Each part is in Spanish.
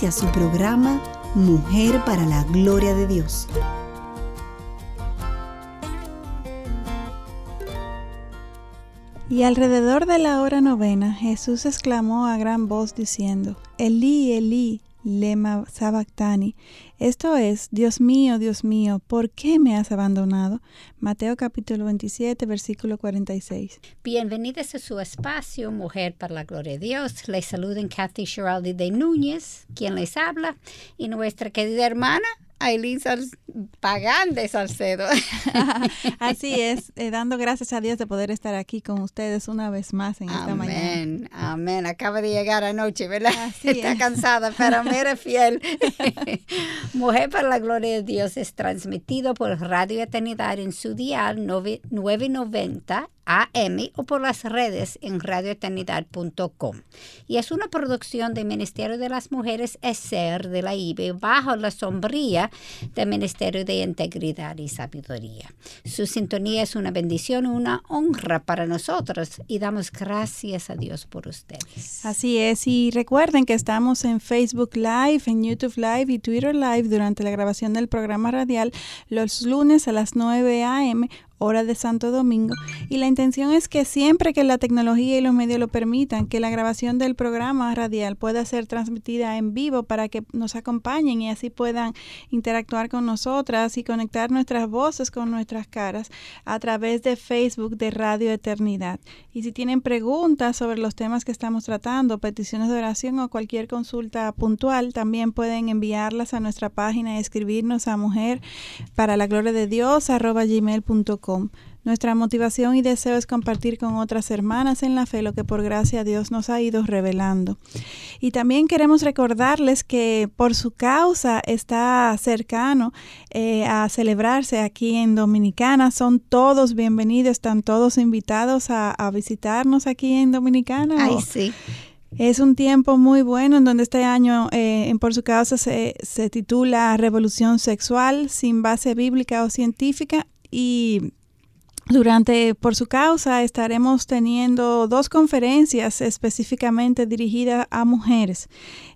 Inicia su programa Mujer para la Gloria de Dios. Y alrededor de la hora novena, Jesús exclamó a gran voz diciendo, Elí, Elí, lema sabactani. Esto es, Dios mío, Dios mío, ¿por qué me has abandonado? Mateo capítulo 27, versículo 46. Bienvenidos a su espacio, Mujer para la Gloria de Dios. Les saluden Kathy Shiraldi de Núñez, quien les habla, y nuestra querida hermana, Aileen Pagán de Salcedo. Así es, eh, dando gracias a Dios de poder estar aquí con ustedes una vez más en esta mañana. Amén, amén. Acaba de llegar anoche, ¿verdad? Está cansada, pero mire fiel. Mujer para la Gloria de Dios es transmitido por Radio Eternidad en su dial 990 AM o por las redes en radioeternidad.com. Y es una producción del Ministerio de las Mujeres ESER de la IBE bajo la sombría del Ministerio de Integridad y Sabiduría. Su sintonía es una bendición, una honra para nosotros y damos gracias a Dios por ustedes. Así es, y recuerden que estamos en Facebook Live, en YouTube Live y Twitter Live durante la grabación del programa radial los lunes a las 9 a.m hora de Santo Domingo. Y la intención es que siempre que la tecnología y los medios lo permitan, que la grabación del programa radial pueda ser transmitida en vivo para que nos acompañen y así puedan interactuar con nosotras y conectar nuestras voces con nuestras caras a través de Facebook de Radio Eternidad. Y si tienen preguntas sobre los temas que estamos tratando, peticiones de oración o cualquier consulta puntual, también pueden enviarlas a nuestra página y escribirnos a mujer para la gloria de Dios arroba gmail.com nuestra motivación y deseo es compartir con otras hermanas en la fe lo que por gracia Dios nos ha ido revelando. Y también queremos recordarles que por su causa está cercano eh, a celebrarse aquí en Dominicana. Son todos bienvenidos, están todos invitados a, visitarnos aquí en Dominicana. Ay, sí. Es un tiempo muy bueno en donde este año, eh, por su causa, se, se titula Revolución Sexual sin base bíblica o científica y durante, por su causa, estaremos teniendo dos conferencias específicamente dirigidas a mujeres.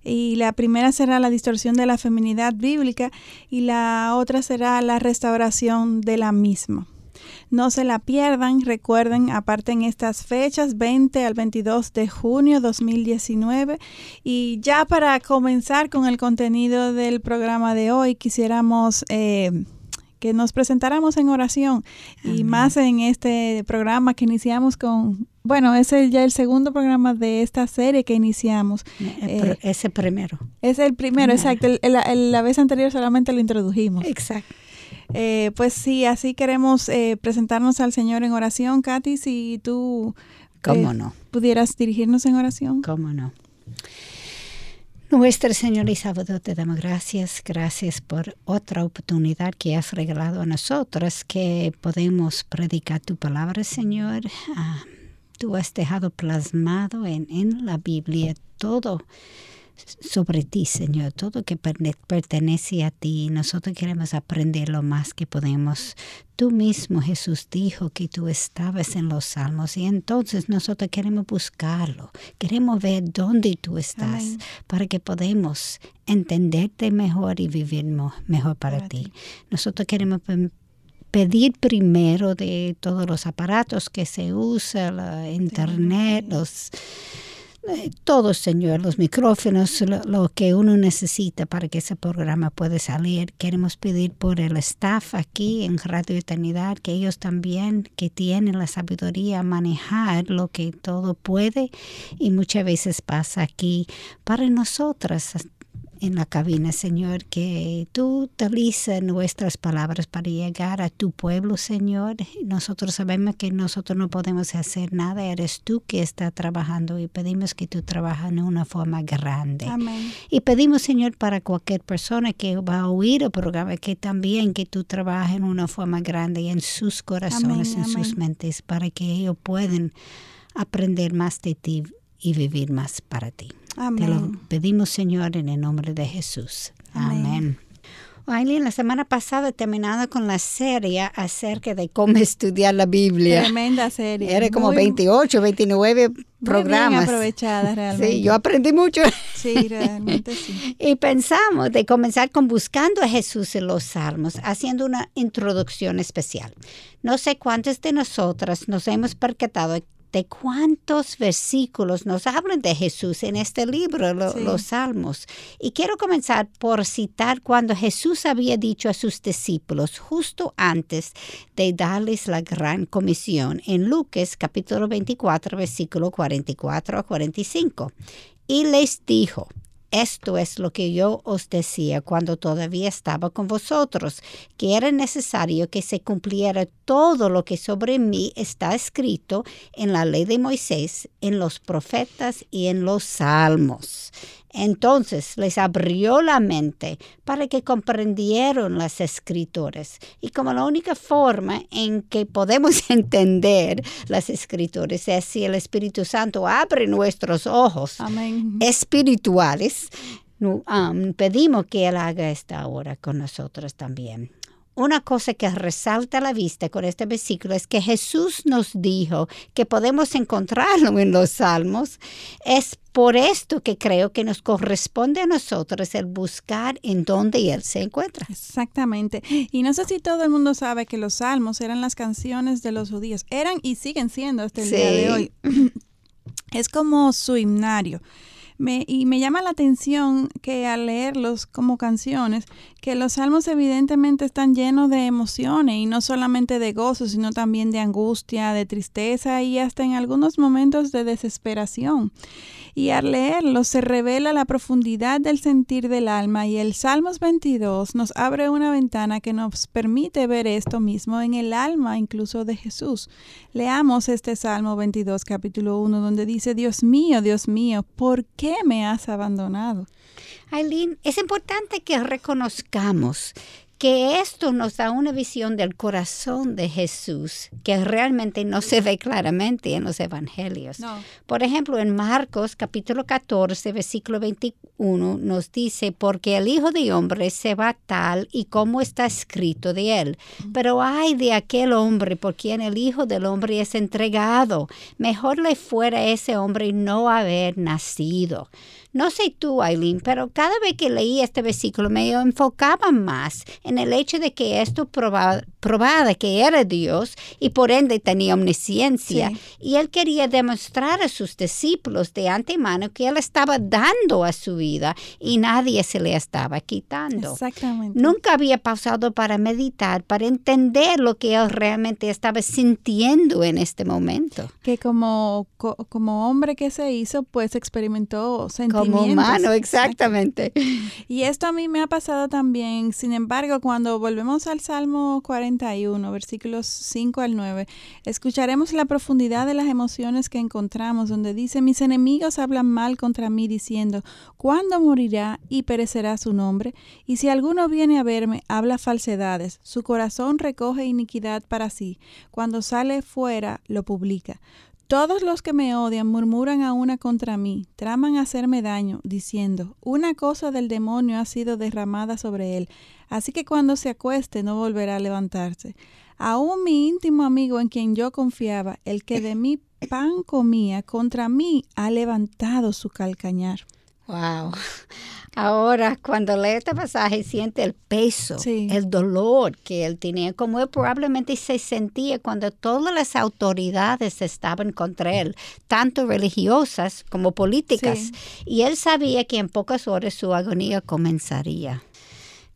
Y la primera será la distorsión de la feminidad bíblica y la otra será la restauración de la misma. No se la pierdan, recuerden, aparte en estas fechas, 20 al 22 de junio 2019. Y ya para comenzar con el contenido del programa de hoy, quisiéramos... Eh, que nos presentáramos en oración y más en este programa que iniciamos con, bueno, es ya el segundo programa de esta serie que iniciamos. Eh, ese primero. Es el primero, exacto. la vez anterior solamente lo introdujimos. Exacto. Eh, pues sí, así queremos eh, presentarnos al Señor en oración. Katy, si tú ¿Cómo no? pudieras dirigirnos en oración. ¿Cómo no? Nuestro Señor y Salvador, te damos gracias, gracias por otra oportunidad que has regalado a nosotros, que podemos predicar tu palabra, Señor. Ah, tú has dejado plasmado en, en la Biblia todo sobre ti, Señor, todo que pertenece a ti. Nosotros queremos aprender lo más que podemos. Tú mismo, Jesús, dijo que tú estabas en los salmos y entonces nosotros queremos buscarlo. Queremos ver dónde tú estás para que podamos entenderte mejor y vivir mejor para, ti. Nosotros queremos pedir primero de todos los aparatos que se usan, la internet, los todo, Señor, los micrófonos, lo, que uno necesita para que ese programa pueda salir. Queremos pedir por el staff aquí en Radio Eternidad, que ellos también, que tienen la sabiduría manejar lo que todo puede y muchas veces pasa aquí para nosotras en la cabina, Señor, que tú utilices nuestras palabras para llegar a tu pueblo, Señor. Nosotros sabemos que nosotros no podemos hacer nada, eres tú que está trabajando y pedimos que tú trabajes de una forma grande. Amén. Y pedimos, Señor, para cualquier persona que va a oír el programa, que también que tú trabajes en una forma grande en sus corazones, Amén, en sus mentes, para que ellos puedan aprender más de ti y vivir más para ti. Te lo Amén. pedimos, Señor, en el nombre de Jesús. Amén. Amén. Aileen, la semana pasada terminado con la serie acerca de cómo estudiar la Biblia. Tremenda serie. Era como Muy- 28, 29 muy programas. Bien aprovechada realmente. Sí, yo aprendí mucho. Sí, realmente sí. Y pensamos de comenzar con buscando a Jesús en los salmos, haciendo una introducción especial. No sé cuántos de nosotras nos hemos percatado de cuántos versículos nos hablan de Jesús en este libro, lo- Sí. los salmos. Y quiero comenzar por citar cuando Jesús había dicho a sus discípulos justo antes de darles la gran comisión en Lucas capítulo 24, versículo 44 a 45. Y les dijo, esto es lo que yo os decía cuando todavía estaba con vosotros, que era necesario que se cumpliera todo lo que sobre mí está escrito en la ley de Moisés, en los profetas y en los salmos. Entonces les abrió la mente para que comprendieron las escrituras. Y como la única forma en que podemos entender las escrituras es si el Espíritu Santo abre nuestros ojos Amén. espirituales, um, pedimos que Él haga esta hora con nosotros también. Una cosa que resalta a la vista con este versículo es que Jesús nos dijo que podemos encontrarlo en los salmos. Es por esto que creo que nos corresponde a nosotros el buscar en donde Él se encuentra. Exactamente. Y no sé si todo el mundo sabe que los salmos eran las canciones de los judíos. Eran y siguen siendo hasta el día de hoy. Es como su himnario. Me- y me llama la atención que al leerlos como canciones, que los salmos evidentemente están llenos de emociones y no solamente de gozo, sino también de angustia, de tristeza y hasta en algunos momentos de desesperación. Y al leerlos se revela la profundidad del sentir del alma y el Salmos 22 nos abre una ventana que nos permite ver esto mismo en el alma incluso de Jesús. Leamos este Salmo 22 capítulo 1 donde dice, Dios mío, Dios mío, ¿por qué me has abandonado? Aileen, es importante que reconozcamos que esto nos da una visión del corazón de Jesús que realmente no se ve claramente en los evangelios. No. Por ejemplo, en Marcos capítulo 14, versículo 21 nos dice, porque el Hijo de Hombre se va tal y como está escrito de él. Pero ay de aquel hombre por quien el Hijo del Hombre es entregado. Mejor le fuera ese hombre no haber nacido. No sé tú, Aileen, pero cada vez que leí este versículo me enfocaba más en el hecho de que esto probaba, probaba que era Dios y por ende tenía omnisciencia. Sí. Y él quería demostrar a sus discípulos de antemano que él estaba dando a su vida y nadie se le estaba quitando. Exactamente. Nunca había pausado para meditar, para entender lo que él realmente estaba sintiendo en este momento. Que como, co- como hombre que se hizo, pues experimentó sentimientos. Como humano, exactamente. Y esto a mí me ha pasado también. Sin embargo, cuando volvemos al Salmo 41, versículos 5 al 9, escucharemos la profundidad de las emociones que encontramos, donde dice, mis enemigos hablan mal contra mí diciendo, ¿cuándo morirá y perecerá su nombre? Y si alguno viene a verme, habla falsedades, su corazón recoge iniquidad para sí, cuando sale fuera, lo publica. Todos los que me odian murmuran a una contra mí, traman hacerme daño, diciendo, una cosa del demonio ha sido derramada sobre él, así que cuando se acueste no volverá a levantarse. Aún mi íntimo amigo en quien yo confiaba, el que de mi pan comía, contra mí ha levantado su calcañar. Wow. Ahora, cuando lee este pasaje, siente el peso, Sí. el dolor que él tenía, como él probablemente se sentía cuando todas las autoridades estaban contra él, tanto religiosas como políticas. Sí. Y él sabía que en pocas horas su agonía comenzaría.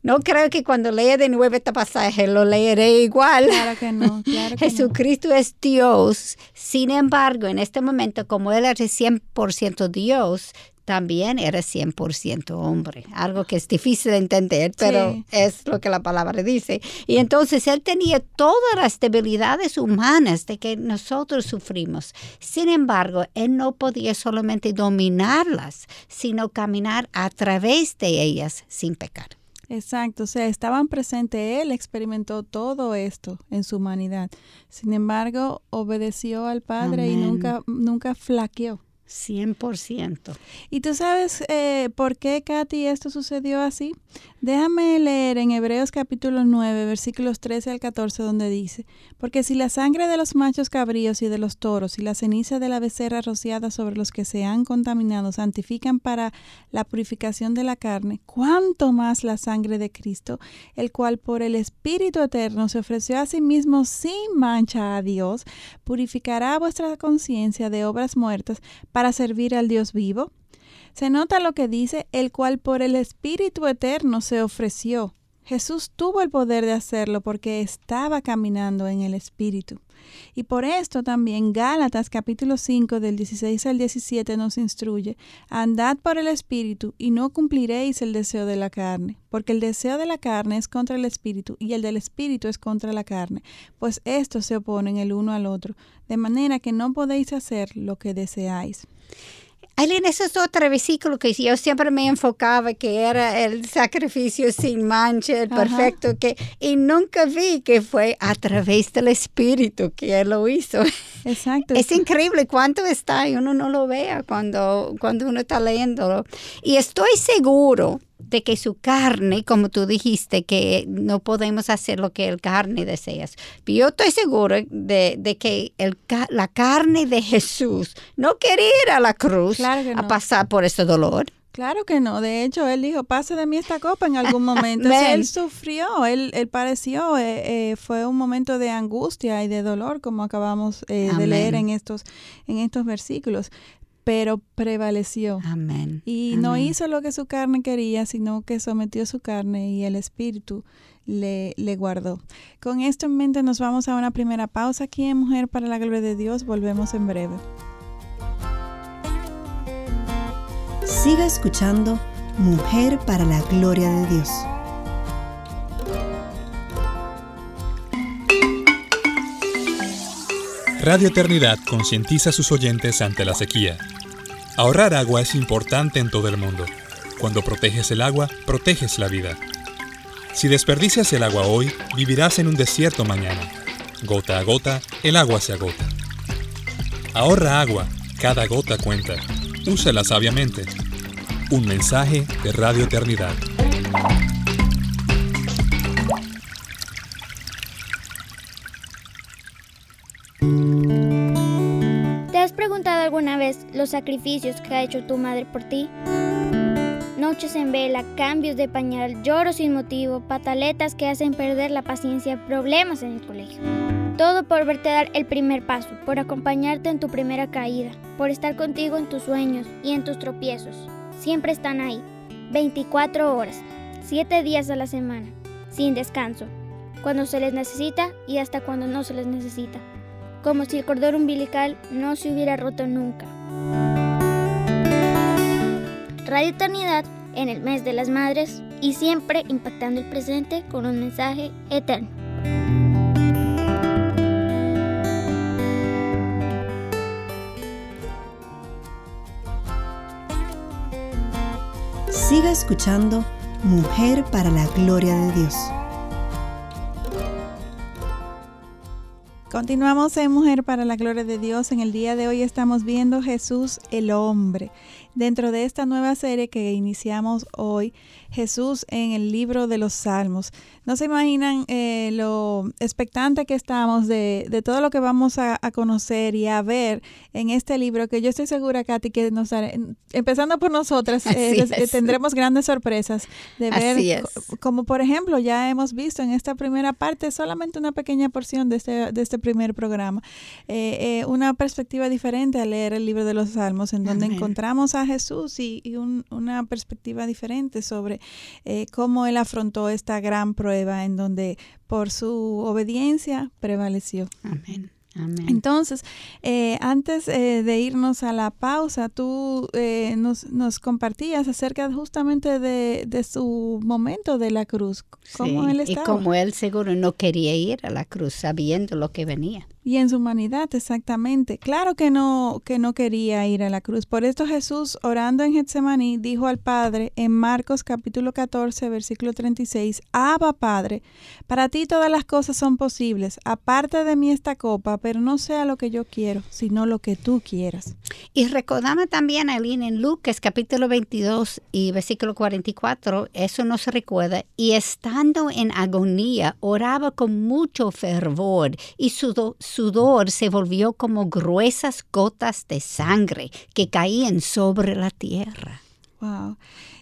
No creo que cuando lea de nuevo este pasaje lo leeré igual. Claro que no, claro que no. Jesucristo es Dios. Sin embargo, en este momento, como Él es 100% Dios, también era 100% hombre, algo que es difícil de entender, pero es lo que la palabra dice. Y entonces él tenía todas las debilidades humanas de que nosotros sufrimos. Sin embargo, él no podía solamente dominarlas, sino caminar a través de ellas sin pecar. Exacto, o sea, estaban presentes, él experimentó todo esto en su humanidad. Sin embargo, obedeció al Padre y nunca, nunca flaqueó. 100%. ¿Y tú sabes eh, por qué, Katy, esto sucedió así? Déjame leer en Hebreos capítulo 9, versículos 13 al 14, donde dice, porque si la sangre de los machos cabríos y de los toros y la ceniza de la becerra rociada sobre los que se han contaminado santifican para la purificación de la carne, ¿cuánto más la sangre de Cristo, el cual por el Espíritu Eterno se ofreció a sí mismo sin mancha a Dios, purificará vuestra conciencia de obras muertas para servir al Dios vivo? Se nota lo que dice, el cual por el Espíritu Eterno se ofreció. Jesús tuvo el poder de hacerlo porque estaba caminando en el Espíritu. Y por esto también Gálatas capítulo 5 del 16 al 17 nos instruye, andad por el Espíritu y no cumpliréis el deseo de la carne, porque el deseo de la carne es contra el Espíritu y el del Espíritu es contra la carne, pues estos se oponen el uno al otro, de manera que no podéis hacer lo que deseáis. Aileen, ese es otro versículo que yo siempre me enfocaba, que era el sacrificio sin mancha, el perfecto, que, y nunca vi que fue a través del Espíritu que Él lo hizo. Exacto. Es increíble cuánto está y uno no lo vea cuando, cuando uno está leyéndolo. Y estoy seguro de que su carne, como tú dijiste, que no podemos hacer lo que el carne desea. Pero yo estoy seguro de, que el, la carne de Jesús no quería ir a la cruz a pasar por ese dolor. Claro que no. De hecho, él dijo, pase de mí esta copa en algún momento. él sufrió, él, él pareció, eh, eh, fue un momento de angustia y de dolor, como acabamos eh, de leer en estos, en estos versículos pero prevaleció. Amén. Y no hizo lo que su carne quería, sino que sometió su carne y el Espíritu le, le guardó. Con esto en mente nos vamos a una primera pausa aquí en Mujer para la Gloria de Dios. Volvemos en breve. Siga escuchando Mujer para la Gloria de Dios. Radio Eternidad concientiza a sus oyentes ante la sequía. Ahorrar agua es importante en todo el mundo. Cuando proteges el agua, proteges la vida. Si desperdicias el agua hoy, vivirás en un desierto mañana. Gota a gota, el agua se agota. Ahorra agua, cada gota cuenta. Úsala sabiamente. Un mensaje de Radio Eternidad. Preguntado alguna vez los sacrificios que ha hecho tu madre por ti? Noches en vela, cambios de pañal, lloros sin motivo, pataletas que hacen perder la paciencia, problemas en el colegio. Todo por verte dar el primer paso, por acompañarte en tu primera caída, por estar contigo en tus sueños y en tus tropiezos. Siempre están ahí, 24 horas, 7 días a la semana, sin descanso, cuando se les necesita y hasta cuando no se les necesita como si el cordón umbilical no se hubiera roto nunca. Radio Eternidad en el mes de las madres y siempre impactando el presente con un mensaje eterno. Siga escuchando Mujer para la Gloria de Dios. Continuamos en Mujer para la Gloria de Dios. En el día de hoy estamos viendo Jesús el hombre. Dentro de esta nueva serie que iniciamos hoy, Jesús en el libro de los Salmos. No se imaginan eh, lo expectante que estamos de, todo lo que vamos a, conocer y a ver en este libro, que yo estoy segura, Katy, que nos empezando por nosotras, eh, tendremos grandes sorpresas de ver, como por ejemplo, ya hemos visto en esta primera parte, solamente una pequeña porción de este, de este primer programa, eh, una perspectiva diferente al leer el libro de los Salmos, en donde encontramos a Jesús y, una perspectiva diferente sobre eh, cómo él afrontó esta gran prueba en donde por su obediencia prevaleció. Amén. Entonces, eh, antes eh, de irnos a la pausa, tú eh, nos, nos, compartías acerca justamente de, de, su momento de la cruz, cómo él estaba. Y como él seguro no quería ir a la cruz sabiendo lo que venía y en su humanidad, exactamente. Claro que no, que no quería ir a la cruz. Por esto Jesús, orando en Getsemaní, dijo al Padre en Marcos capítulo 14, versículo 36, Abba Padre, para ti todas las cosas son posibles. Aparte de mí esta copa, pero no sea lo que yo quiero, sino lo que tú quieras. Y recordame también, Aline, en Lucas capítulo 22 y versículo 44, eso no se recuerda, y estando en agonía, oraba con mucho fervor y su sudor se volvió como gruesas gotas de sangre que caían sobre la tierra. Wow.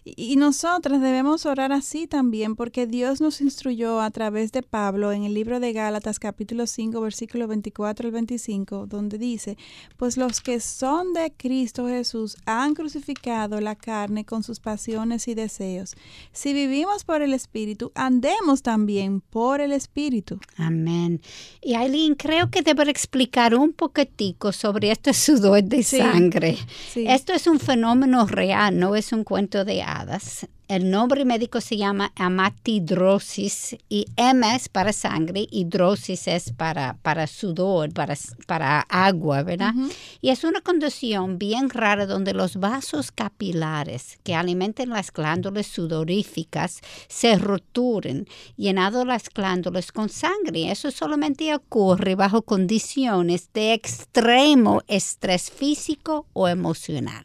Y nosotras debemos orar así también porque Dios nos instruyó a través de Pablo en el libro de Gálatas capítulo 5 versículo 24 al 25 donde dice, pues los que son de Cristo Jesús han crucificado la carne con sus pasiones y deseos. Si vivimos por el Espíritu, andemos también por el Espíritu. Amén. Y Aileen, creo que debo explicar un poquitico sobre este sudor de sangre. Esto es un fenómeno real, no es un cuento de Privadas el nombre médico se llama amatidrosis y M es para sangre y drosis es para, para sudor, para, para agua, ¿verdad? Y es una condición bien rara donde los vasos capilares que alimentan las glándulas sudoríficas se roturen, llenando las glándulas con sangre. Eso solamente ocurre bajo condiciones de extremo estrés físico o emocional.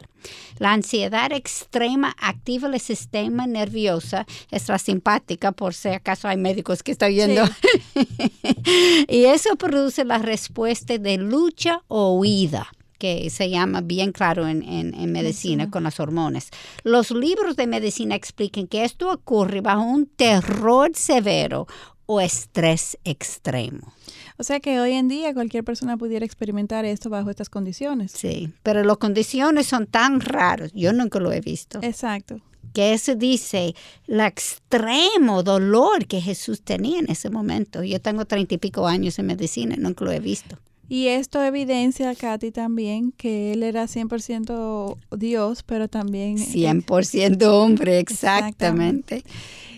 La ansiedad extrema activa el sistema nervioso, es la simpática, por si acaso hay médicos que están viendo. y eso produce la respuesta de lucha o huida que se llama bien claro en, en, medicina con las hormonas. Los libros de medicina explican que esto ocurre bajo un terror severo o estrés extremo. O sea que hoy en día cualquier persona pudiera experimentar esto bajo estas condiciones. Sí, pero las condiciones son tan raras, yo nunca lo he visto. Exacto. Que eso dice el extremo dolor que Jesús tenía en ese momento. Yo tengo treinta y pico años en medicina, nunca lo he visto. Y esto evidencia, Katy, también que él era 100% Dios, pero también... 100% hombre, exactamente. exactamente.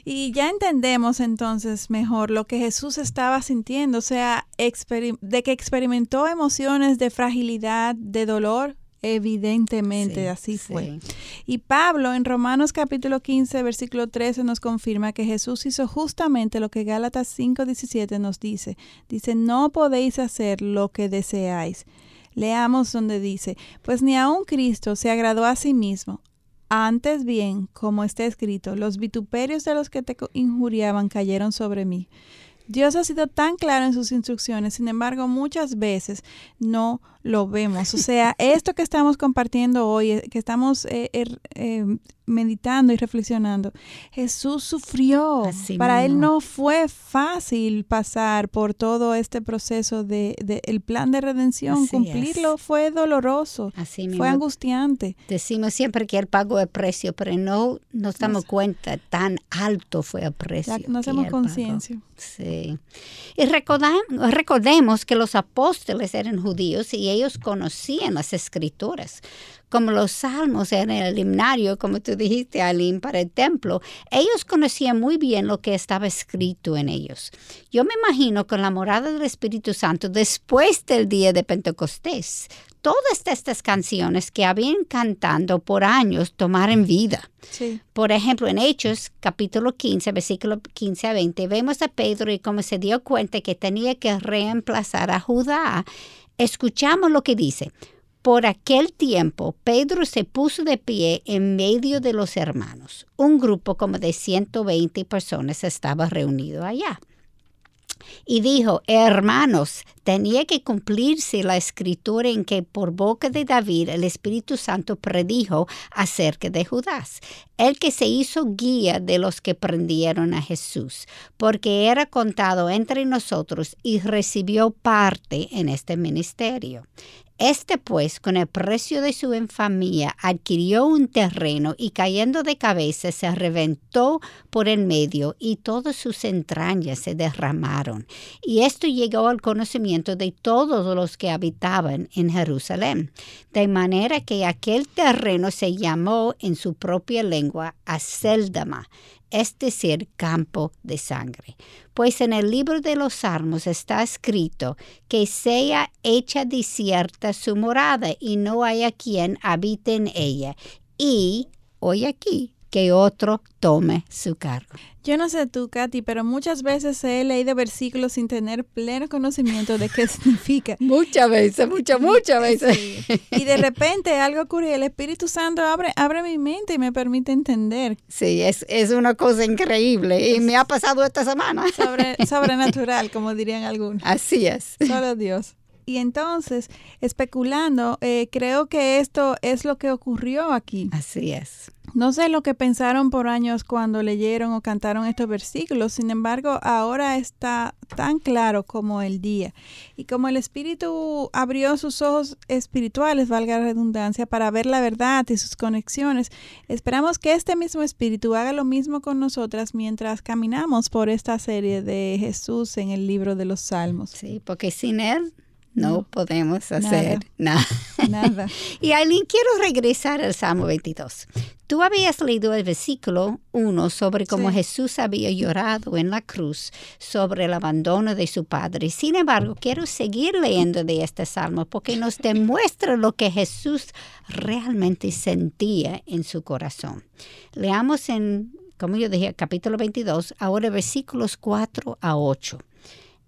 Y ya entendemos entonces mejor lo que Jesús estaba sintiendo, o sea, de que experimentó emociones de fragilidad, de dolor, Evidentemente, así fue. Y Pablo en Romanos capítulo 15, versículo 13 nos confirma que Jesús hizo justamente lo que Gálatas 5, 17 nos dice. Dice, no podéis hacer lo que deseáis. Leamos donde dice, pues ni aun Cristo se agradó a sí mismo. Antes bien, como está escrito, los vituperios de los que te injuriaban cayeron sobre mí. Dios ha sido tan claro en sus instrucciones, sin embargo, muchas veces no lo vemos. O sea, esto que estamos compartiendo hoy, eh, que estamos eh, er, eh, meditando y reflexionando, Jesús sufrió. Para él no fue fácil pasar por todo este proceso de, el plan de redención. Cumplirlo fue doloroso, fue angustiante. Decimos siempre que él pagó el precio, pero no nos damos cuenta tan alto fue el precio. no hacemos conciencia. Sí. Y recordemos que los apóstoles eran judíos y ellos conocían las escrituras. Como los salmos eran el himnario, como tú dijiste, Aline, para el templo, ellos conocían muy bien lo que estaba escrito en ellos. Yo me imagino con la morada del Espíritu Santo después del día de Pentecostés, todas estas canciones que habían cantado por años tomaron vida. Por ejemplo, en Hechos, capítulo 15, versículo 15 a 20, vemos a Pedro y cómo se dio cuenta que tenía que reemplazar a Judá Escuchamos lo que dice. Por aquel tiempo, Pedro se puso de pie en medio de los hermanos. Un grupo como de 120 personas estaba reunido allá. Y dijo, hermanos, tenía que cumplirse la escritura en que por boca de David el Espíritu Santo predijo acerca de Judas, el que se hizo guía de los que prendieron a Jesús, porque era contado entre nosotros y recibió parte en este ministerio. Este pues, con el precio de su infamia, adquirió un terreno y cayendo de cabeza se reventó por el medio y todas sus entrañas se derramaron. Y esto llegó al conocimiento de todos los que habitaban en Jerusalén, de manera que aquel terreno se llamó en su propia lengua Aceldama, es decir, campo de sangre. Pues en el libro de los Salmos está escrito que sea hecha desierta su morada y no haya quien habite en ella. Y, hoy aquí, que otro tome su cargo. Yo no sé tú, Katy, pero muchas veces he leído versículos sin tener pleno conocimiento de qué significa. Muchas veces, muchas, muchas veces. Y de repente algo ocurre y el Espíritu Santo abre, abre mi mente y me permite entender. Sí, es, es una cosa increíble y me ha pasado esta semana. Sobre, sobrenatural, como dirían algunos. Así es. Solo Dios. Y entonces, especulando, eh, creo que esto es lo que ocurrió aquí. Así es. No sé lo que pensaron por años cuando leyeron o cantaron estos versículos, sin embargo, ahora está tan claro como el día. Y como el Espíritu abrió sus ojos espirituales, valga la redundancia, para ver la verdad y sus conexiones, esperamos que este mismo Espíritu haga lo mismo con nosotras mientras caminamos por esta serie de Jesús en el libro de los Salmos. Sí, porque sin Él no, podemos hacer nada. Nada. y Aileen, quiero regresar al Salmo 22. Tú habías leído el versículo 1 sobre cómo Jesús había llorado en la cruz sobre el abandono de su Padre. Sin embargo, quiero seguir leyendo de este salmo porque nos demuestra lo que Jesús realmente sentía en su corazón. Leamos en, como yo dije, capítulo 22, ahora versículos 4 a 8.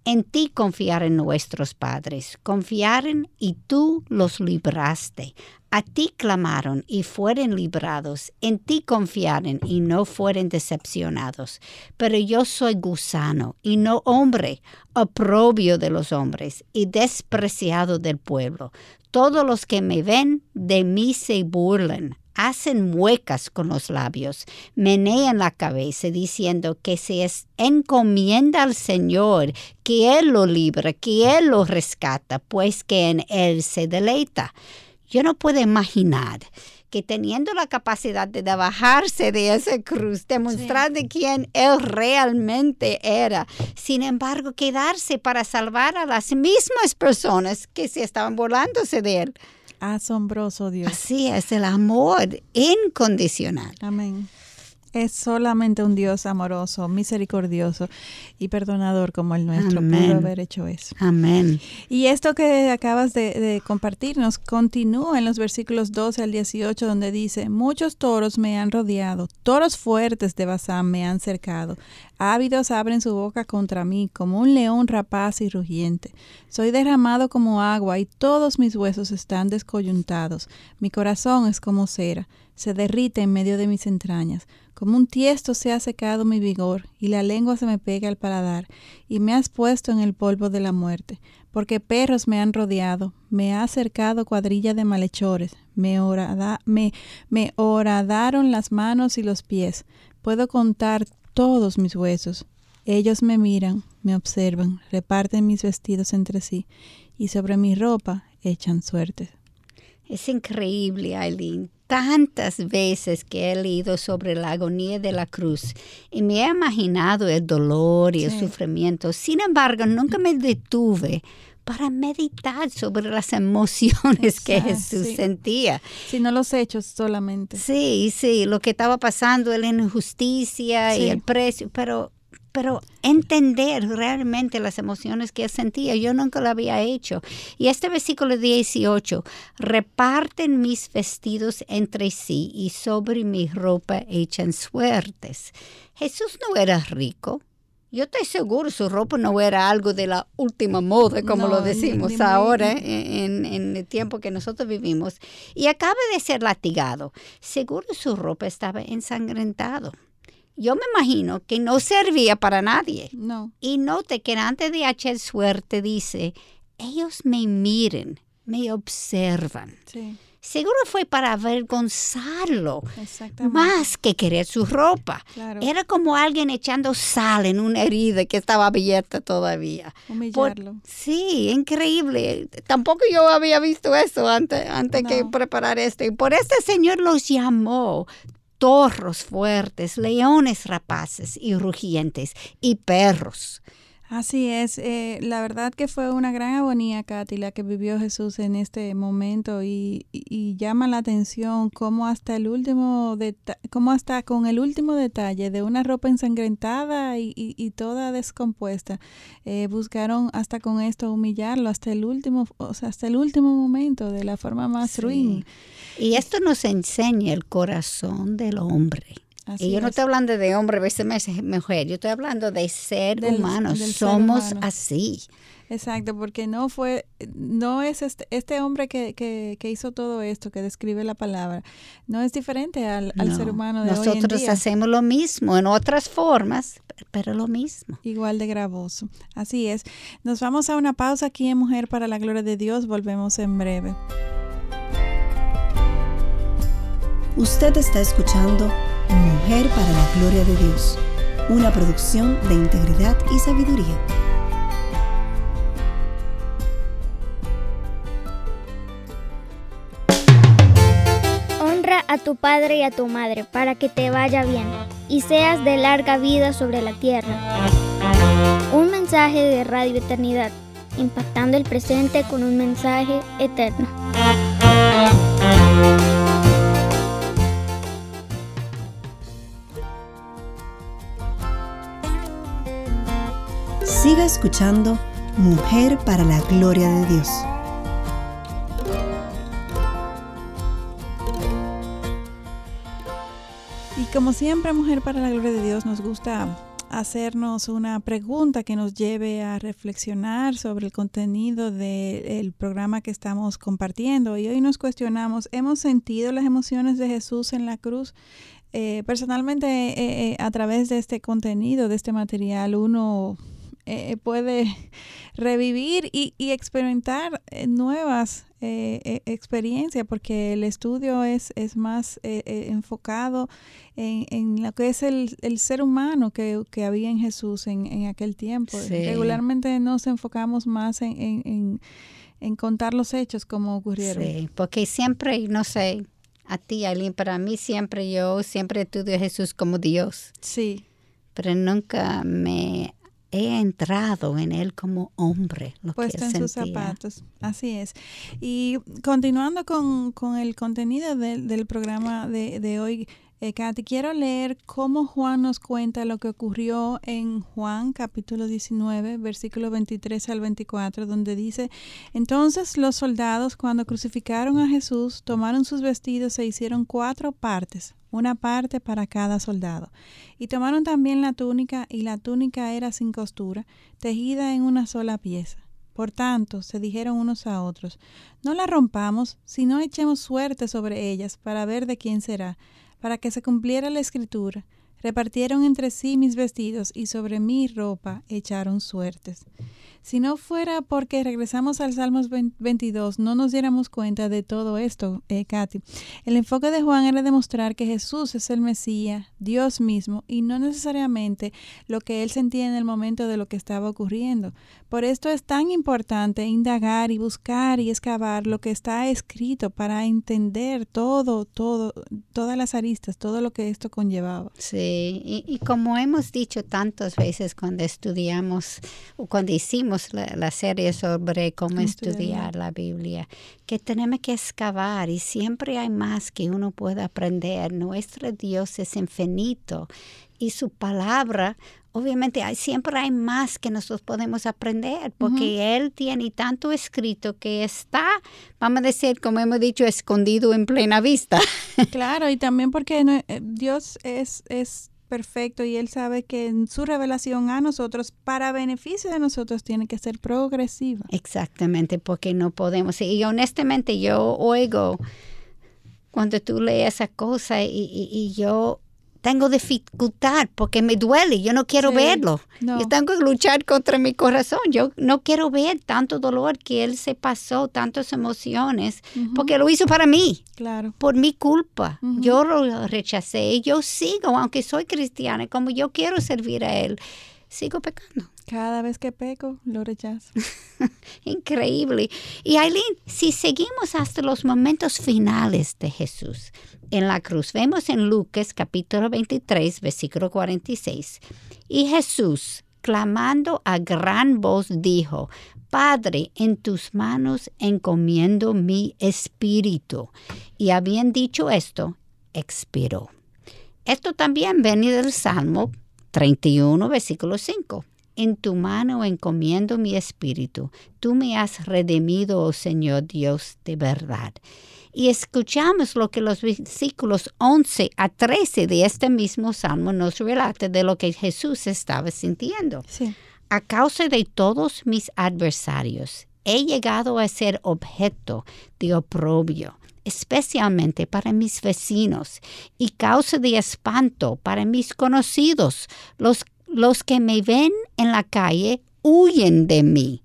En ti confiaron nuestros padres, confiaron y tú los libraste. A ti clamaron y fueron librados, en ti confiaron y no fueron decepcionados. Pero yo soy gusano y no hombre, oprobio de los hombres y despreciado del pueblo. Todos los que me ven de mí se burlan hacen muecas con los labios, menean la cabeza diciendo que se encomienda al Señor, que Él lo libra, que Él lo rescata, pues que en Él se deleita. Yo no puedo imaginar que teniendo la capacidad de bajarse de esa cruz, demostrar de quién él realmente era, sin embargo, quedarse para salvar a las mismas personas que se estaban burlándose de él. Asombroso Dios. Así es el amor incondicional. Amén. Es solamente un Dios amoroso, misericordioso y perdonador como el nuestro pudo haber hecho eso. Amén. Y esto que acabas de, de, compartirnos continúa en los versículos 12 al 18 donde dice, muchos toros me han rodeado, toros fuertes de Bazán me han cercado, ávidos abren su boca contra mí como un león rapaz y rugiente. Soy derramado como agua y todos mis huesos están descoyuntados, mi corazón es como cera, se derrite en medio de mis entrañas. Como un tiesto se ha secado mi vigor, y la lengua se me pega al paladar, y me has puesto en el polvo de la muerte, porque perros me han rodeado, me ha cercado cuadrilla de malhechores, me, me, me horadaron las manos y los pies. Puedo contar todos mis huesos. Ellos me miran, me observan, reparten mis vestidos entre sí, y sobre mi ropa echan suertes. Es increíble, Aileen, tantas veces que he leído sobre la agonía de la cruz y me he imaginado el dolor y el sufrimiento. Sin embargo, nunca me detuve para meditar sobre las emociones que Jesús sentía. Sino los hechos solamente. Sí, sí, lo que estaba pasando, la injusticia y el precio, pero pero entender realmente las emociones que él sentía, yo nunca lo había hecho. Y este versículo 18, reparten mis vestidos entre sí y sobre mi ropa echan suertes. Jesús no era rico. Yo estoy seguro su ropa no era algo de la última moda, como lo decimos ahora en, en, el tiempo que nosotros vivimos. Y acaba de ser latigado. Seguro su ropa estaba ensangrentado yo me imagino que no servía para nadie. No. Y note que antes de echar suerte dice, ellos me miren, me observan. Sí. seguro fue para avergonzarlo, más que querer su ropa. Era como alguien echando sal en una herida que estaba abierta todavía. Humillarlo. sí, increíble. Tampoco yo había visto eso antes, antes que preparar esto. Y por este Señor los llamó torros fuertes, leones rapaces y rugientes y perros. Así es, eh, la verdad que fue una gran agonía, Katy, la que vivió Jesús en este momento y, llama la atención cómo hasta el último cómo hasta con el último detalle de una ropa ensangrentada y, toda descompuesta, eh, buscaron hasta con esto humillarlo hasta el último, o sea, hasta el último momento de la forma más ruin. Y esto nos enseña el corazón del hombre y yo no estoy hablando de hombre versus mujer, yo estoy hablando de ser humano, somos así. Exacto, porque no fue, no es este, este hombre que, que, que, hizo todo esto, que describe la palabra, no es diferente al, ser humano de Nosotros hoy en día. hacemos lo mismo, en otras formas, pero lo mismo. Igual de gravoso. Así es. Nos vamos a una pausa aquí en Mujer para la Gloria de Dios, volvemos en breve. Usted está escuchando Mujer para la Gloria de Dios, una producción de integridad y sabiduría. Honra a tu padre y a tu madre para que te vaya bien y seas de larga vida sobre la tierra. Un mensaje de Radio Eternidad, impactando el presente con un mensaje eterno. Siga escuchando Mujer para la Gloria de Dios. Y como siempre, Mujer para la Gloria de Dios, nos gusta hacernos una pregunta que nos lleve a reflexionar sobre el contenido del programa que estamos compartiendo. Y hoy nos cuestionamos, ¿hemos sentido las emociones de Jesús en la cruz? Eh, personalmente, eh, eh, a través de este contenido, de este material, uno eh, puede revivir y, experimentar eh, nuevas eh, experiencias, porque el estudio es, es más enfocado en, lo que es el, ser humano que, había en Jesús en, aquel tiempo. Regularmente nos enfocamos más en, contar los hechos como ocurrieron. Sí, porque siempre, no sé, a ti, Aileen, para mí siempre yo siempre estudio a Jesús como Dios. Sí. Pero nunca me he entrado en él como hombre. Lo Puesto en sus zapatos, así es. Y continuando con, el contenido del programa de, de hoy, eh, Katy, quiero leer cómo Juan nos cuenta lo que ocurrió en Juan capítulo 19, versículo 23 al 24, donde dice, entonces los soldados cuando crucificaron a Jesús tomaron sus vestidos e hicieron cuatro partes, una parte para cada soldado. Y tomaron también la túnica, y la túnica era sin costura, tejida en una sola pieza. Por tanto, se dijeron unos a otros, no la rompamos, sino echemos suerte sobre ellas para ver de quién será para que se cumpliera la escritura, repartieron entre sí mis vestidos y sobre mi ropa echaron suertes. Si no fuera porque regresamos al Salmos 22, no nos diéramos cuenta de todo esto, eh, Katy. El enfoque de Juan era demostrar que Jesús es el Mesías, Dios mismo, y no necesariamente lo que él sentía en el momento de lo que estaba ocurriendo. Por esto es tan importante indagar y buscar y excavar lo que está escrito para entender todo, todo, todas las aristas, todo lo que esto conllevaba. Sí, y, y como hemos dicho tantas veces cuando estudiamos o cuando hicimos la, serie sobre cómo estudiar la Biblia, que tenemos que excavar y siempre hay más que uno puede aprender. Nuestro Dios es infinito y su palabra, obviamente hay, siempre hay más que nosotros podemos aprender, porque Él tiene tanto escrito que está, vamos a decir, como hemos dicho, escondido en plena vista. Claro, y también porque eh, Dios es, es perfecto y Él sabe que en su revelación a nosotros, para beneficio de nosotros, tiene que ser progresiva. Exactamente, porque no podemos. Y honestamente yo oigo cuando tú lees esa cosa y, y, yo tengo dificultad porque me duele, yo no quiero Sí, verlo. no. Yo tengo que luchar contra mi corazón. Yo no quiero ver tanto dolor que él se pasó, tantas emociones, porque lo hizo para mí, Claro. por mi culpa. Yo lo rechacé y yo sigo, aunque soy cristiana, como yo quiero servir a él, sigo pecando. Cada vez que peco, lo rechazo. Increíble. Y Aileen, si seguimos hasta los momentos finales de Jesús en la cruz, vemos en Lucas capítulo 23, versículo 46, y Jesús, clamando a gran voz, dijo, Padre, en tus manos encomiendo mi espíritu. Y habiendo dicho esto, expiró. Esto también viene del Salmo 31, versículo 5. En tu mano encomiendo mi espíritu. Tú me has redimido, oh Señor Dios, de verdad. Y escuchamos lo que los versículos 11 a 13 de este mismo salmo nos relata de lo que Jesús estaba sintiendo. Sí. A causa de todos mis adversarios, he llegado a ser objeto de oprobio, especialmente para mis vecinos, y causa de espanto para mis conocidos. Los, los que me ven en la calle huyen de mí.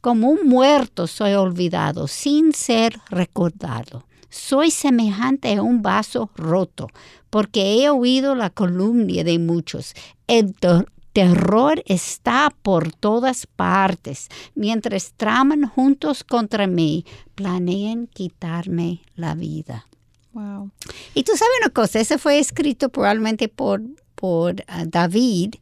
Como un muerto soy olvidado, sin ser recordado. Soy semejante a un vaso roto, porque he oído la calumnia de muchos. Terror está por todas partes. Mientras traman juntos contra mí, planean quitarme la vida. Wow. Y tú sabes una cosa, ese fue escrito probablemente por, por ah, David.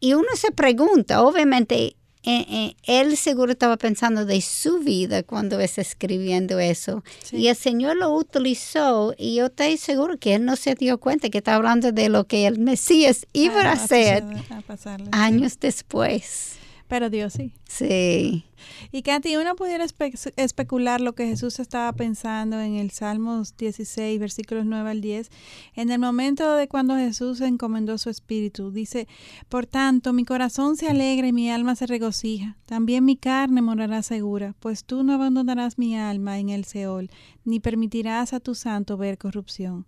Y uno se pregunta, obviamente, él seguro estaba pensando de su vida cuando está escribiendo eso. Sí. Y el Señor lo utilizó y yo estoy seguro que él no se dio cuenta que está hablando de lo que el Mesías iba a hacer pasar- a pasarle, sí. años después. Pero Dios sí. Sí. Y Katy, uno pudiera espe- especular lo que Jesús estaba pensando en el Salmos 16, versículos 9 al 10, en el momento de cuando Jesús encomendó su espíritu. Dice, por tanto, mi corazón se alegra y mi alma se regocija. También mi carne morará segura, pues tú no abandonarás mi alma en el Seol, ni permitirás a tu santo ver corrupción.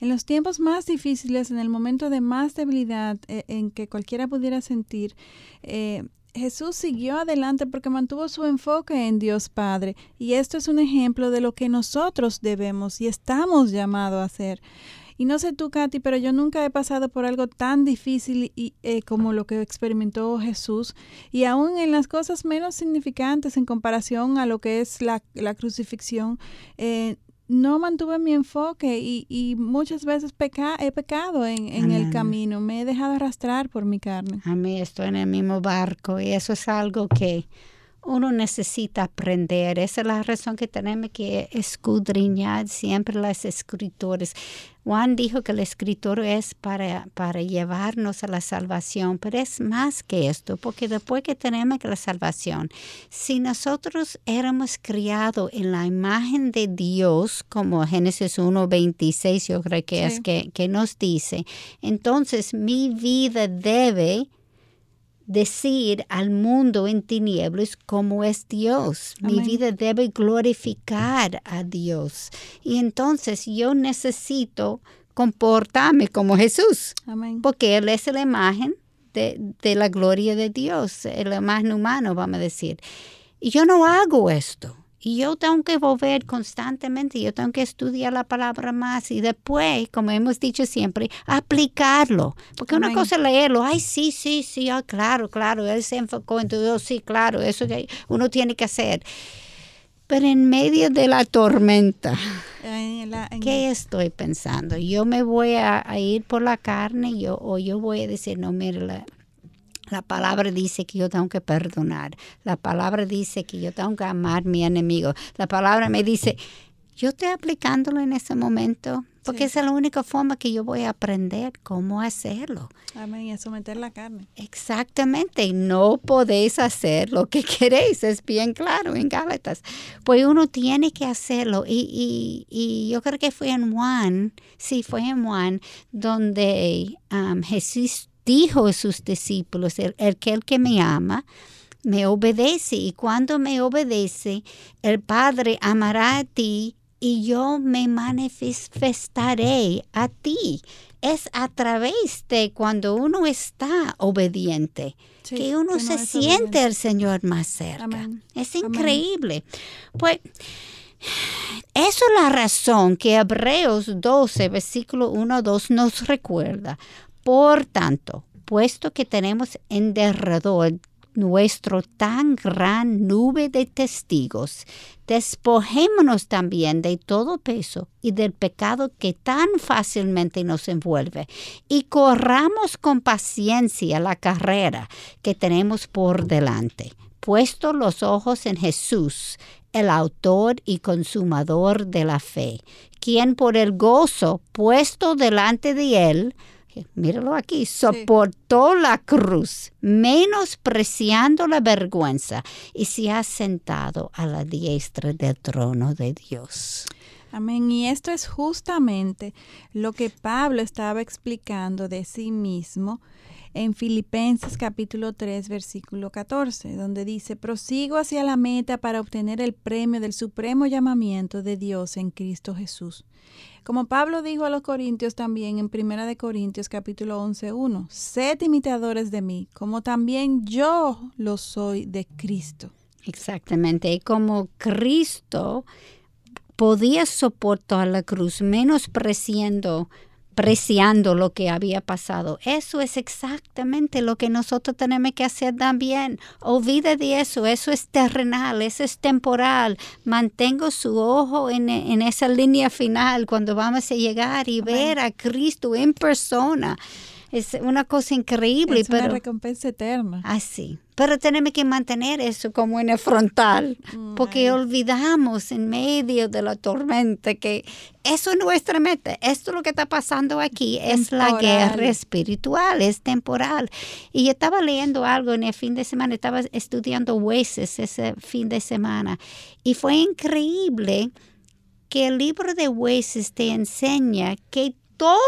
En los tiempos más difíciles, en el momento de más debilidad eh, en que cualquiera pudiera sentir, eh, Jesús siguió adelante porque mantuvo su enfoque en Dios Padre. Y esto es un ejemplo de lo que nosotros debemos y estamos llamados a hacer. Y no sé tú, Katy, pero yo nunca he pasado por algo tan difícil eh, como lo que experimentó Jesús. Y aún en las cosas menos significantes en comparación a lo que es la, la crucifixión, eh, no mantuve mi enfoque y, y muchas veces peca, he pecado en, en el camino. Me he dejado arrastrar por mi carne. A mí estoy en el mismo barco y eso es algo que uno necesita aprender. Esa es la razón que tenemos que escudriñar siempre las escrituras. Juan dijo que la escritura es para, para llevarnos a la salvación, pero es más que esto, porque después que tenemos la salvación, si nosotros éramos criados en la imagen de Dios, como Génesis 1.26 yo creo que es que, que nos dice, entonces mi vida debe decir al mundo en tinieblas cómo es Dios. Mi vida debe glorificar a Dios. Y entonces yo necesito comportarme como Jesús, Amén. porque Él es la imagen de, de la gloria de Dios, la imagen humana, vamos a decir. Y yo no hago esto. Y yo tengo que volver constantemente, yo tengo que estudiar la palabra más y después, como hemos dicho siempre, aplicarlo. Porque una Amén. cosa es leerlo, ay, sí, sí, sí, ah, claro, claro, él se enfocó en todo, sí, claro, eso que uno tiene que hacer. Pero en medio de la tormenta, En la- en- ¿qué estoy pensando? Yo me voy a, a ir por la carne yo, o yo voy a decir, no, mire, la, la palabra dice que yo tengo que perdonar. La palabra dice que yo tengo que amar a mi enemigo. La palabra me dice, yo estoy aplicándolo en ese momento, porque Sí. esa es la única forma que yo voy a aprender cómo hacerlo. Amén. Y a someter la carne. Exactamente, no podéis hacer lo que queréis, es bien claro en Gálatas. Pues uno tiene que hacerlo y, y, y yo creo que fue en Juan, sí, fue en Juan, donde um, Jesús dijo a sus discípulos, el, el que el que me ama, me obedece y cuando me obedece, el Padre amará a ti y yo me manifestaré a ti. Es a través de cuando uno está obediente que uno se siente al Señor más cerca. Es increíble. Pues eso es la razón que Hebreos 12, versículo 1 2 nos recuerda. Por tanto, puesto que tenemos en derredor nuestro tan gran nube de testigos, despojémonos también de todo peso y del pecado que tan fácilmente nos envuelve. Y corramos con paciencia la carrera que tenemos por delante, puesto los ojos en Jesús, el autor y consumador de la fe, quien por el gozo puesto delante de él, míralo aquí, soportó la cruz, menospreciando la vergüenza, y se ha sentado a la diestra del trono de Dios. Amén. Y esto es justamente lo que Pablo estaba explicando de sí mismo en Filipenses capítulo 3 versículo 14, donde dice, prosigo hacia la meta para obtener el premio del supremo llamamiento de Dios en Cristo Jesús. Como Pablo dijo a los Corintios también en Primera de Corintios capítulo 11, 1, sed imitadores de mí, como también yo lo soy de Cristo. Exactamente, y como Cristo podía soportar la cruz menospreciando apreciando lo que había pasado. Eso es exactamente lo que nosotros tenemos que hacer también. Olvide de eso, eso es terrenal, eso es temporal. Mantengo su ojo en, esa línea final cuando vamos a llegar y ver a Cristo en persona es una cosa increíble. Es una recompensa eterna. Así. Pero tenemos que mantener eso como en el frontal, mm, porque olvidamos en medio de la tormenta que eso es nuestra meta. Esto es lo que está pasando aquí, es la guerra espiritual, es temporal. Y yo estaba leyendo algo en el fin de semana, estaba estudiando Hueses ese fin de semana, y fue increíble que el libro de Hueses te enseña que todo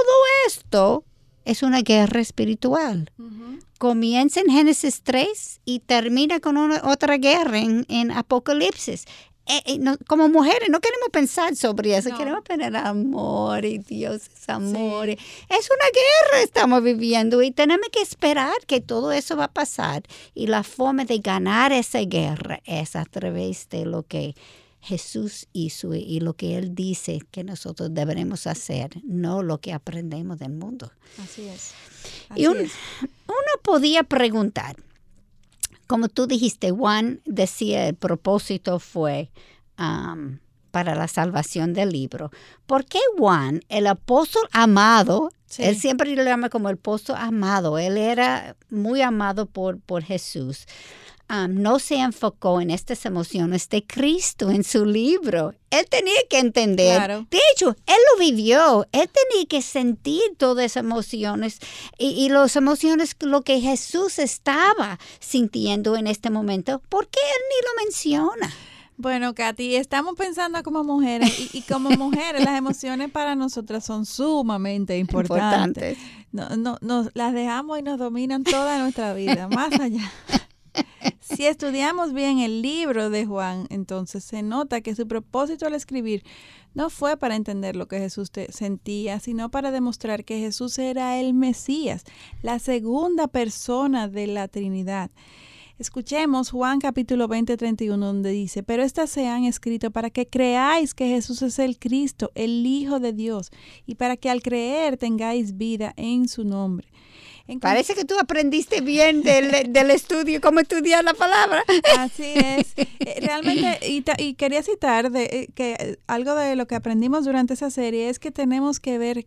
esto es una guerra espiritual. Comienza en Génesis 3 y termina con otra guerra en, Apocalipsis. Eh, eh, como mujeres no queremos pensar sobre eso, queremos tener amor y Dios es amor. Es una guerra estamos viviendo y tenemos que esperar que todo eso va a pasar. Y la forma de ganar esa guerra es a través de lo que Jesús hizo y lo que Él dice que nosotros deberemos hacer, no lo que aprendemos del mundo. Así es. y uno podía preguntar, como tú dijiste, Juan decía el propósito fue um, para la salvación del libro. ¿Por qué Juan, el apóstol amado, él siempre lo llama como el apóstol amado, él era muy amado por, por Jesús? No se enfocó en estas emociones de Cristo en su libro. Él tenía que entender. De hecho, él lo vivió. Él tenía que sentir todas esas emociones y, y las emociones, lo que Jesús estaba sintiendo en este momento. ¿Por qué él ni lo menciona? Bueno, Katy, estamos pensando como mujeres y, como mujeres las emociones para nosotras son sumamente importantes. No, no, nos las dejamos y nos dominan toda nuestra vida, más allá. Si estudiamos bien el libro de Juan, entonces se nota que su propósito al escribir no fue para entender lo que Jesús sentía, sino para demostrar que Jesús era el Mesías, la segunda persona de la Trinidad. Escuchemos Juan capítulo 20, 31, donde dice, pero estas se han escrito para que creáis que Jesús es el Cristo, el Hijo de Dios, y para que al creer tengáis vida en su nombre. Parece que tú aprendiste bien del, del, estudio, cómo estudiar la palabra. Así es. Eh, realmente, y, quería citar de, eh, que algo de lo que aprendimos durante esa serie es que tenemos que ver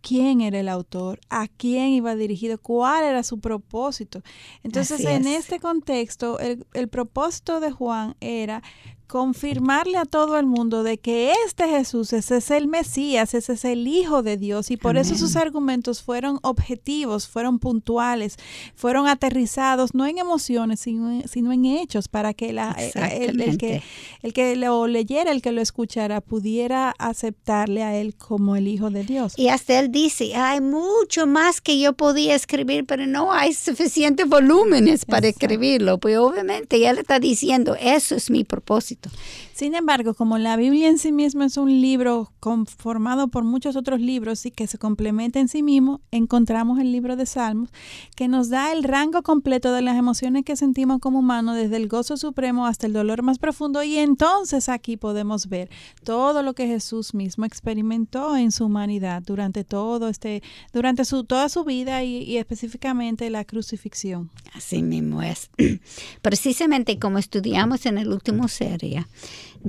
quién era el autor, a quién iba dirigido, cuál era su propósito. Entonces, en este contexto, el, el propósito de Juan era confirmarle a todo el mundo de que este Jesús, ese es el Mesías, ese es el Hijo de Dios y por eso sus argumentos fueron objetivos, fueron puntuales, fueron aterrizados, no en emociones, sino, sino en hechos, para que la, eh, el, que, el que lo leyera, el que lo escuchara, pudiera aceptarle a él como el Hijo de Dios. Y hasta él dice, hay mucho más que yo podía escribir, pero no hay suficientes volúmenes para escribirlo, pues obviamente él está diciendo, eso es mi propósito éxito. Sin embargo, como la Biblia en sí misma es un libro conformado por muchos otros libros y que se complementa en sí mismo, encontramos el libro de Salmos que nos da el rango completo de las emociones que sentimos como humanos, desde el gozo supremo hasta el dolor más profundo. Y entonces aquí podemos ver todo lo que Jesús mismo experimentó en su humanidad durante todo este, durante su, toda su vida y, específicamente la crucifixión. Así mismo es. Precisamente como estudiamos en el último serie,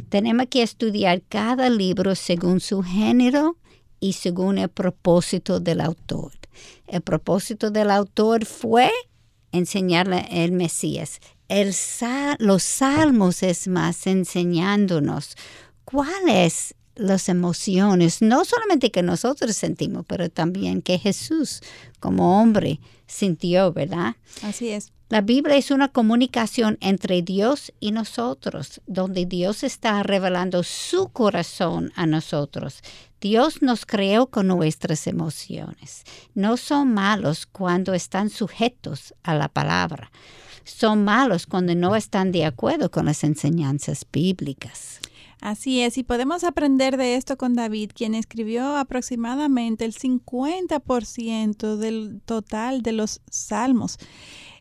tenemos que estudiar cada libro según su género y según el propósito del autor. El propósito del autor fue enseñarle el Mesías. El los salmos es más enseñándonos cuáles las emociones, no solamente que nosotros sentimos, pero también que Jesús como hombre sintió, ¿verdad? Así es. La Biblia es una comunicación entre Dios y nosotros, donde Dios está revelando su corazón a nosotros. Dios nos creó con nuestras emociones. No son malos cuando están sujetos a la palabra. Son malos cuando no están de acuerdo con las enseñanzas bíblicas. Así es, y podemos aprender de esto con David, quien escribió aproximadamente el 50% del total de los salmos.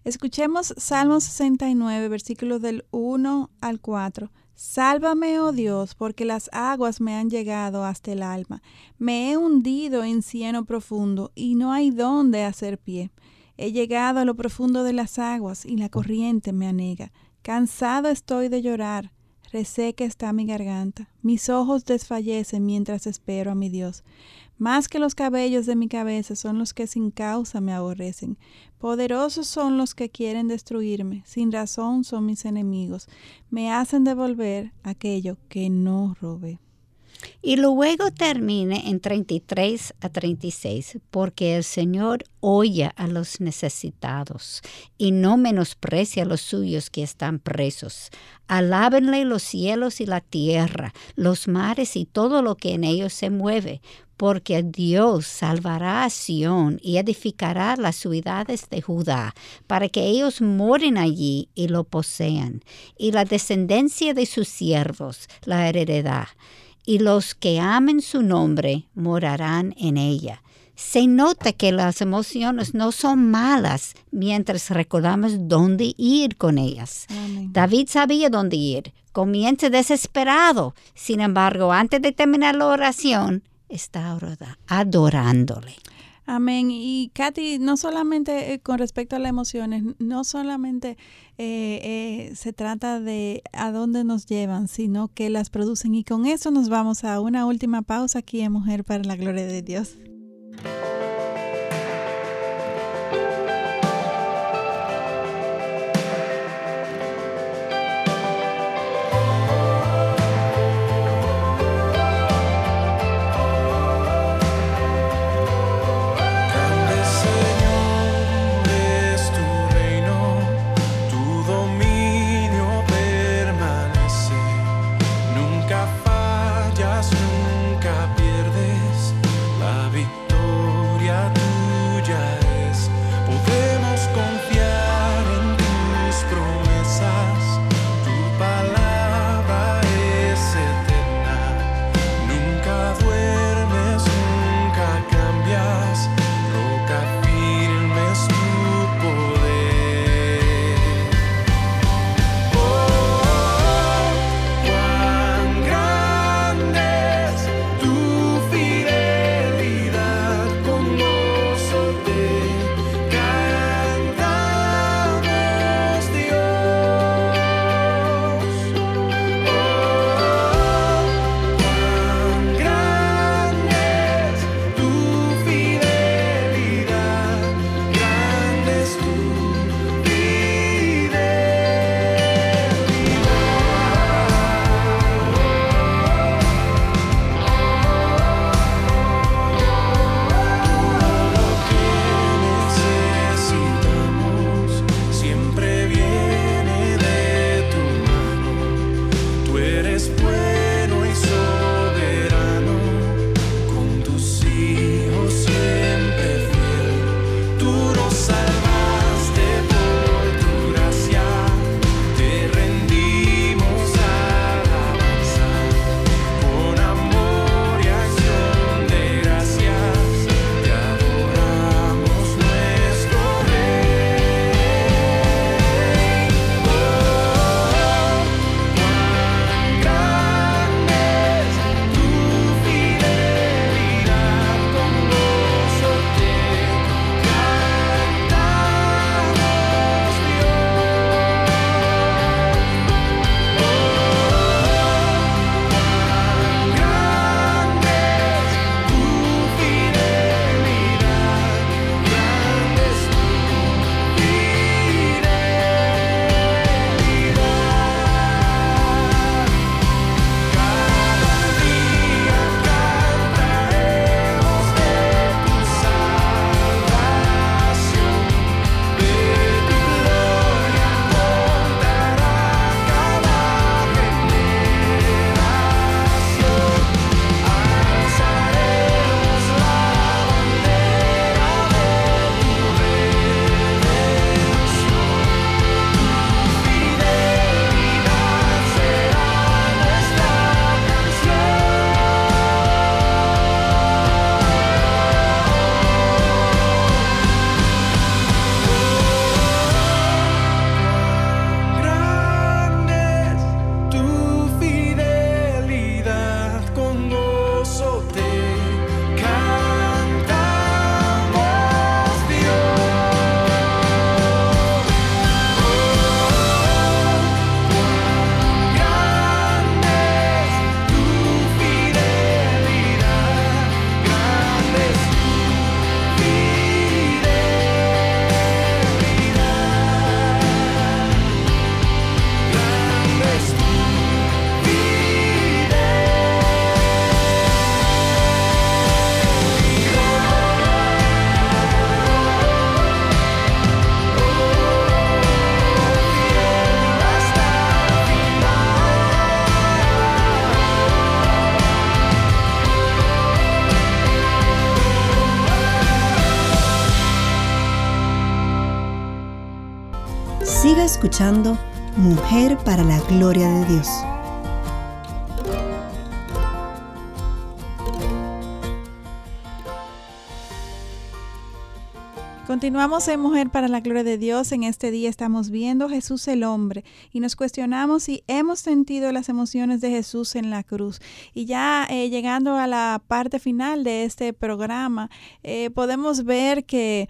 Escuchemos Salmo 69, versículos del 1 al 4. Sálvame, oh Dios, porque las aguas me han llegado hasta el alma. Me he hundido en cieno profundo y no hay dónde hacer pie. He llegado a lo profundo de las aguas y la corriente me anega. Cansado estoy de llorar Reseca está mi garganta, mis ojos desfallecen mientras espero a mi Dios. Más que los cabellos de mi cabeza son los que sin causa me aborrecen. Poderosos son los que quieren destruirme, sin razón son mis enemigos. Me hacen devolver aquello que no robé. Y luego termine en 33 a 36, porque el Señor oye a los necesitados y no menosprecia a los suyos que están presos. Alábenle los cielos y la tierra, los mares y todo lo que en ellos se mueve, porque Dios salvará a Sión y edificará las ciudades de Judá, para que ellos moren allí y lo posean, y la descendencia de sus siervos la heredará y los que amen su nombre morarán en ella. Se nota que las emociones no son malas mientras recordamos dónde ir con ellas. David sabía dónde ir. Comienza desesperado. Sin embargo, antes de terminar la oración, está adorándole. Amén. Y Katy, no solamente eh, con respecto a las emociones, no solamente eh, eh, se trata de a dónde nos llevan, sino que las producen. Y con eso nos vamos a una última pausa aquí en Mujer para la Gloria de Dios. Mujer para la Gloria de Dios. Continuamos en Mujer para la Gloria de Dios. En este día estamos viendo Jesús el hombre y nos cuestionamos si hemos sentido las emociones de Jesús en la cruz. Y ya eh, llegando a la parte final de este programa, eh, podemos ver que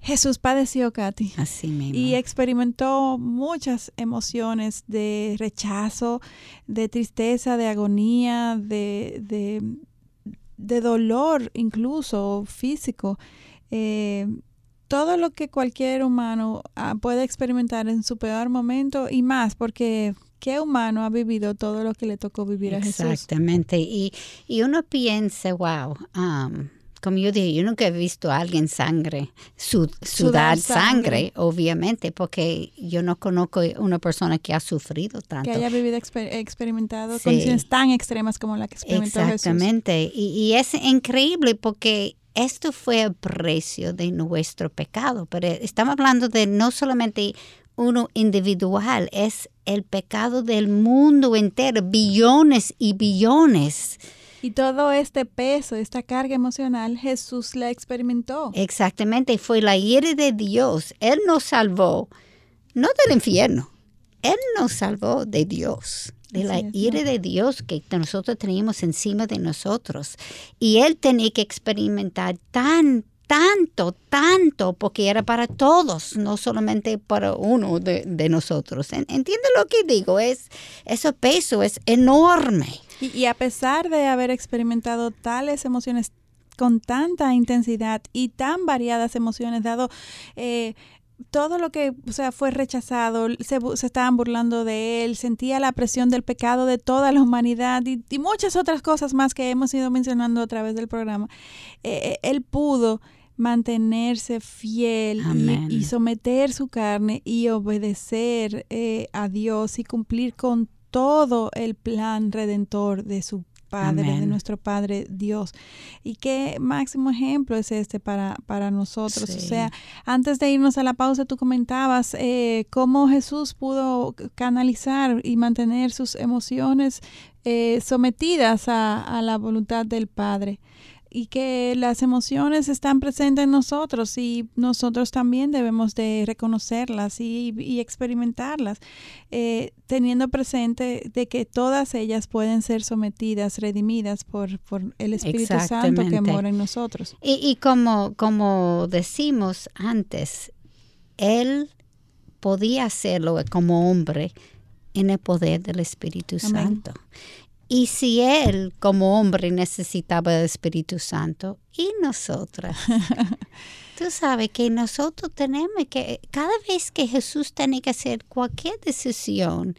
Jesús padeció, Katy. Así mismo. Y experimentó muchas emociones de rechazo, de tristeza, de agonía, de, de, de dolor incluso físico. Eh, todo lo que cualquier humano ah, puede experimentar en su peor momento y más, porque ¿qué humano ha vivido todo lo que le tocó vivir a Jesús? Exactamente. Y, y uno piensa, wow, um, como yo dije, yo nunca he visto a alguien sangre, sudar, sangre, obviamente, porque yo no conozco una persona que ha sufrido tanto. Que haya vivido, experimentado condiciones tan extremas como la que experimentó Exactamente. Y, y es increíble porque esto fue el precio de nuestro pecado, pero estamos hablando de no solamente uno individual, es el pecado del mundo entero, billones y billones. Y todo este peso, esta carga emocional, Jesús la experimentó. Exactamente, fue la ira de Dios. Él nos salvó, no del infierno, Él nos salvó de Dios de la ira de Dios que nosotros teníamos encima de nosotros. Y él tenía que experimentar tan, tanto, tanto, porque era para todos, no solamente para uno de, nosotros. ¿Entiende lo que digo? Es, ese peso es enorme. Y, a pesar de haber experimentado tales emociones con tanta intensidad y tan variadas emociones, dado eh, todo lo que, o sea, fue rechazado, se, se, estaban burlando de él, sentía la presión del pecado de toda la humanidad y, muchas otras cosas más que hemos ido mencionando a través del programa. Eh, eh, él pudo mantenerse fiel y, someter su carne y obedecer eh, a Dios y cumplir con todo el plan redentor de su Padre, de nuestro Padre Dios. Y qué máximo ejemplo es este para, para nosotros. O sea, antes de irnos a la pausa, tú comentabas eh, cómo Jesús pudo canalizar y mantener sus emociones eh, sometidas a, a la voluntad del Padre y que las emociones están presentes en nosotros y nosotros también debemos de reconocerlas y, experimentarlas, eh, teniendo presente de que todas ellas pueden ser sometidas, redimidas por, por el Espíritu Santo que mora en nosotros. Y, y como, como decimos antes, Él podía hacerlo como hombre en el poder del Espíritu Santo. Y si Él como hombre necesitaba el Espíritu Santo, y nosotras, tú sabes que nosotros tenemos que, cada vez que Jesús tiene que hacer cualquier decisión,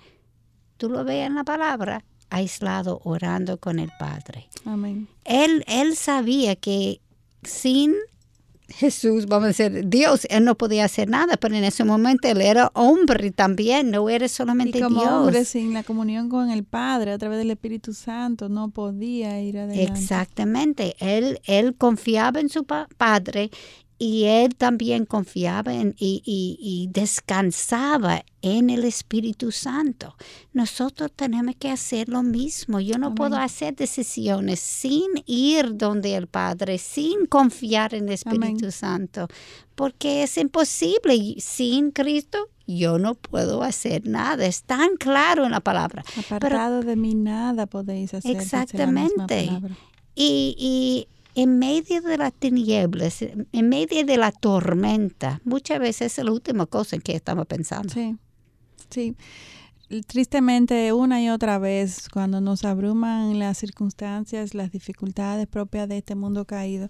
tú lo ves en la palabra, aislado, orando con el Padre. Amén. Él, él sabía que sin Jesús, vamos a decir, Dios, él no podía hacer nada, pero en ese momento él era hombre también, no era solamente y como Dios. hombre sin la comunión con el Padre a través del Espíritu Santo no podía ir adelante. Exactamente, él, él confiaba en su Padre y él también confiaba en, y, y, descansaba en el Espíritu Santo. Nosotros tenemos que hacer lo mismo. Yo no puedo hacer decisiones sin ir donde el Padre, sin confiar en el Espíritu Santo, porque es imposible. Sin Cristo yo no puedo hacer nada. Es tan claro en la palabra. Apartado de mí nada podéis hacer. Exactamente. Y, y en medio de las tinieblas, en medio de la tormenta, muchas veces es la última cosa en que estamos pensando. Sí, sí. Tristemente, una y otra vez, cuando nos abruman las circunstancias, las dificultades propias de este mundo caído,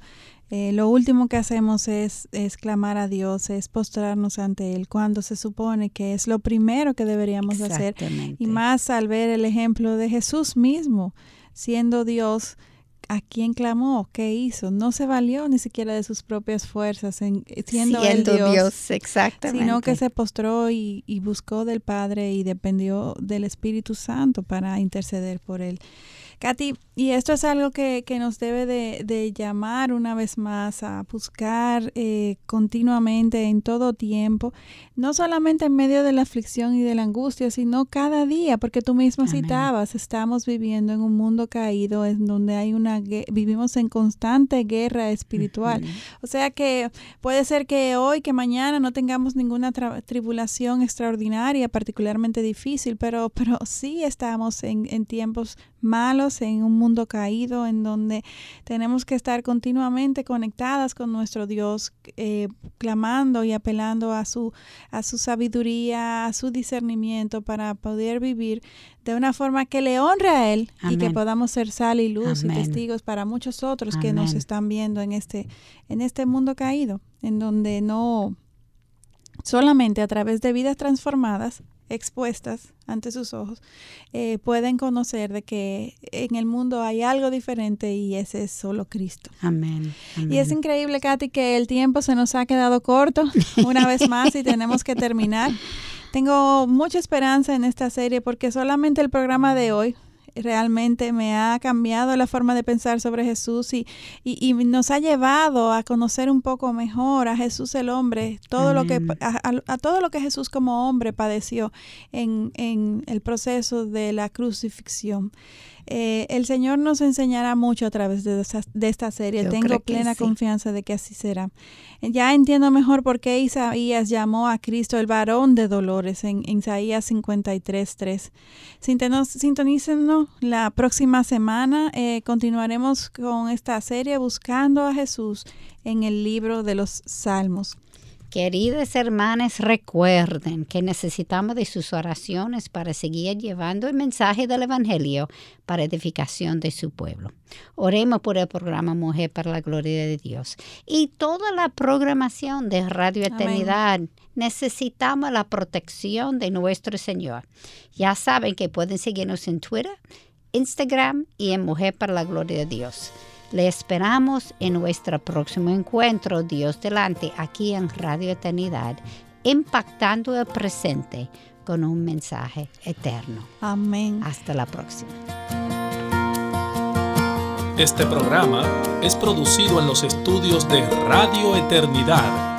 eh, lo último que hacemos es, es, clamar a Dios, es postrarnos ante Él, cuando se supone que es lo primero que deberíamos hacer. Y más al ver el ejemplo de Jesús mismo, siendo Dios, ¿a quién clamó? ¿Qué hizo? No se valió ni siquiera de sus propias fuerzas, en, siendo, Dios, exactamente. Sino que se postró y, buscó del Padre y dependió del Espíritu Santo para interceder por él. Katy, y esto es algo que, nos debe de, llamar una vez más a buscar eh, continuamente, en todo tiempo, no solamente en medio de la aflicción y de la angustia, sino cada día, porque tú mismo citabas, estamos viviendo en un mundo caído, en donde hay una vivimos en constante guerra espiritual. O sea que puede ser que hoy, que mañana no tengamos ninguna tribulación extraordinaria, particularmente difícil, pero, pero sí estamos en, en tiempos malos, en un mundo caído, en donde tenemos que estar continuamente conectadas con nuestro Dios, eh, clamando y apelando a su, a su sabiduría, a su discernimiento para poder vivir de una forma que le honre a Él y que podamos ser sal y luz y testigos para muchos otros que nos están viendo en este, en este mundo caído, en donde no solamente a través de vidas transformadas expuestas ante sus ojos, eh, pueden conocer de que en el mundo hay algo diferente y ese es solo Cristo. Amén. Y es increíble, Katy, que el tiempo se nos ha quedado corto una vez más y tenemos que terminar. Tengo mucha esperanza en esta serie porque solamente el programa de hoy realmente me ha cambiado la forma de pensar sobre Jesús y, y, nos ha llevado a conocer un poco mejor a Jesús el hombre, todo lo que, a, todo lo que Jesús como hombre padeció en, en el proceso de la crucifixión. Eh, el Señor nos enseñará mucho a través de, esta serie. Tengo plena confianza de que así será. Ya entiendo mejor por qué Isaías llamó a Cristo el varón de dolores en, Isaías 53, 3. Sintonícenos la próxima semana. Eh, continuaremos con esta serie buscando a Jesús en el libro de los Salmos. Queridas hermanas, recuerden que necesitamos de sus oraciones para seguir llevando el mensaje del Evangelio para edificación de su pueblo. Oremos por el programa Mujer para la Gloria de Dios y toda la programación de Radio Eternidad. Necesitamos la protección de nuestro Señor. Ya saben que pueden seguirnos en Twitter, Instagram y en Mujer para la Gloria de Dios. Le esperamos en nuestro próximo encuentro, Dios delante, aquí en Radio Eternidad, impactando el presente con un mensaje eterno. Amén. Hasta la próxima. Este programa es producido en los estudios de Radio Eternidad.